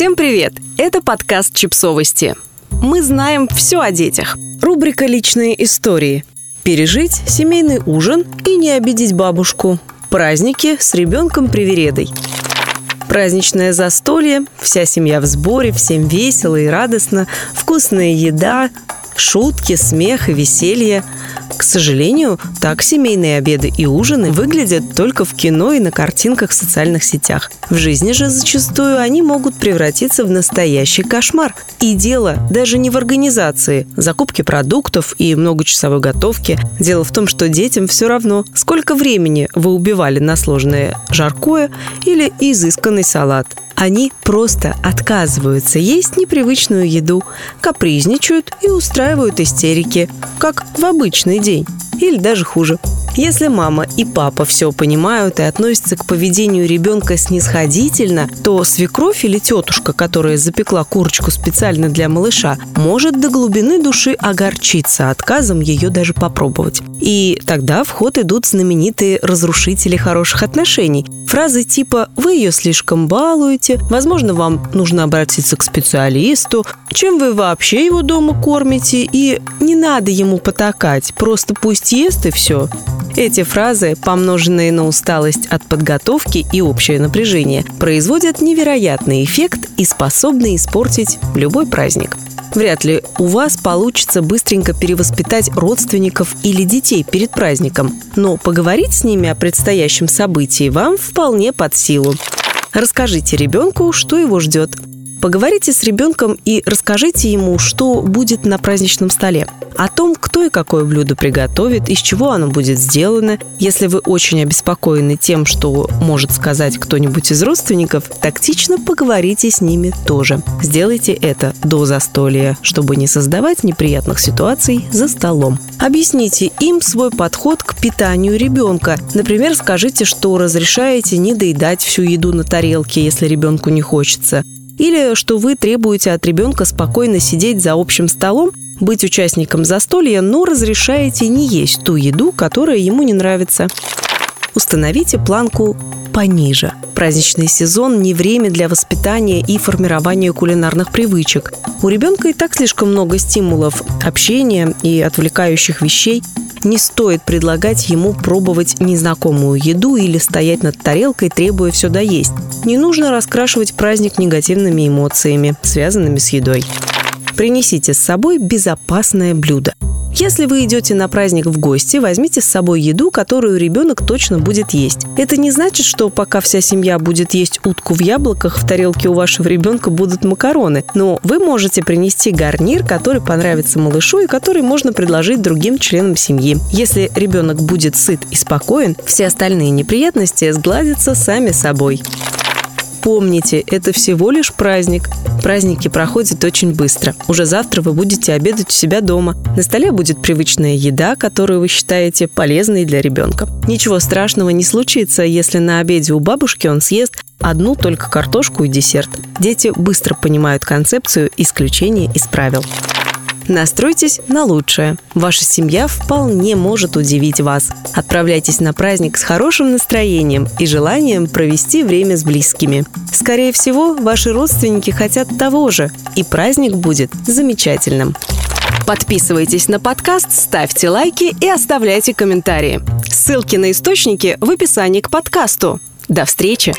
Всем привет! Это подкаст «Чипсовости». Мы знаем все о детях. Рубрика «Личные истории». Пережить семейный ужин и не обидеть бабушку. Праздники с ребенком-привередой. Праздничное застолье, вся семья в сборе, всем весело и радостно, вкусная еда, шутки, смех и веселье. К сожалению, так семейные обеды и ужины выглядят только в кино и на картинках в социальных сетях. В жизни же зачастую они могут превратиться в настоящий кошмар. И дело даже не в организации, закупке продуктов и многочасовой готовке. Дело в том, что детям все равно, сколько времени вы убивали на сложное жаркое или изысканный салат. Они просто отказываются есть непривычную еду, капризничают и устраивают истерики, как в обычный день. Или даже хуже. Если мама и папа все понимают и относятся к поведению ребенка снисходительно, то свекровь или тетушка, которая запекла курочку специально для малыша, может до глубины души огорчиться отказом ее даже попробовать. И тогда в ход идут знаменитые разрушители хороших отношений. Фразы типа «вы ее слишком балуете», «возможно, вам нужно обратиться к специалисту», «чем вы вообще его дома кормите» и «не надо ему потакать, просто пусть ест и все». Эти фразы, помноженные на усталость от подготовки и общее напряжение, производят невероятный эффект и способны испортить любой праздник. Вряд ли у вас получится быстренько перевоспитать родственников или детей перед праздником, но поговорить с ними о предстоящем событии вам вполне под силу. Расскажите ребенку, что его ждет. Поговорите с ребенком и расскажите ему, что будет на праздничном столе. О том, кто и какое блюдо приготовит, из чего оно будет сделано. Если вы очень обеспокоены тем, что может сказать кто-нибудь из родственников, тактично поговорите с ними тоже. Сделайте это до застолья, чтобы не создавать неприятных ситуаций за столом. Объясните им свой подход к питанию ребенка. Например, скажите, что разрешаете не доедать всю еду на тарелке, если ребенку не хочется или что вы требуете от ребенка спокойно сидеть за общим столом, быть участником застолья, но разрешаете не есть ту еду, которая ему не нравится. Установите планку пониже. Праздничный сезон не время для воспитания и формирования кулинарных привычек. У ребенка и так слишком много стимулов, общения и отвлекающих вещей. Не стоит предлагать ему пробовать незнакомую еду или стоять над тарелкой, требуя все доесть. Не нужно раскрашивать праздник негативными эмоциями, связанными с едой. Принесите с собой безопасное блюдо. Если вы идете на праздник в гости, возьмите с собой еду, которую ребенок точно будет есть. Это не значит, что пока вся семья будет есть утку в яблоках, в тарелке у вашего ребенка будут макароны. Но вы можете принести гарнир, который понравится малышу и который можно предложить другим членам семьи. Если ребенок будет сыт и спокоен, все остальные неприятности сгладятся сами собой. Помните, это всего лишь праздник. Праздники проходят очень быстро. Уже завтра вы будете обедать у себя дома. На столе будет привычная еда, которую вы считаете полезной для ребенка. Ничего страшного не случится, если на обеде у бабушки он съест одну только картошку и десерт. Дети быстро понимают концепцию исключения из правил. Настройтесь на лучшее. Ваша семья вполне может удивить вас. Отправляйтесь на праздник с хорошим настроением и желанием провести время с близкими. Скорее всего, ваши родственники хотят того же, и праздник будет замечательным. Подписывайтесь на подкаст, ставьте лайки и оставляйте комментарии. Ссылки на источники в описании к подкасту. До встречи!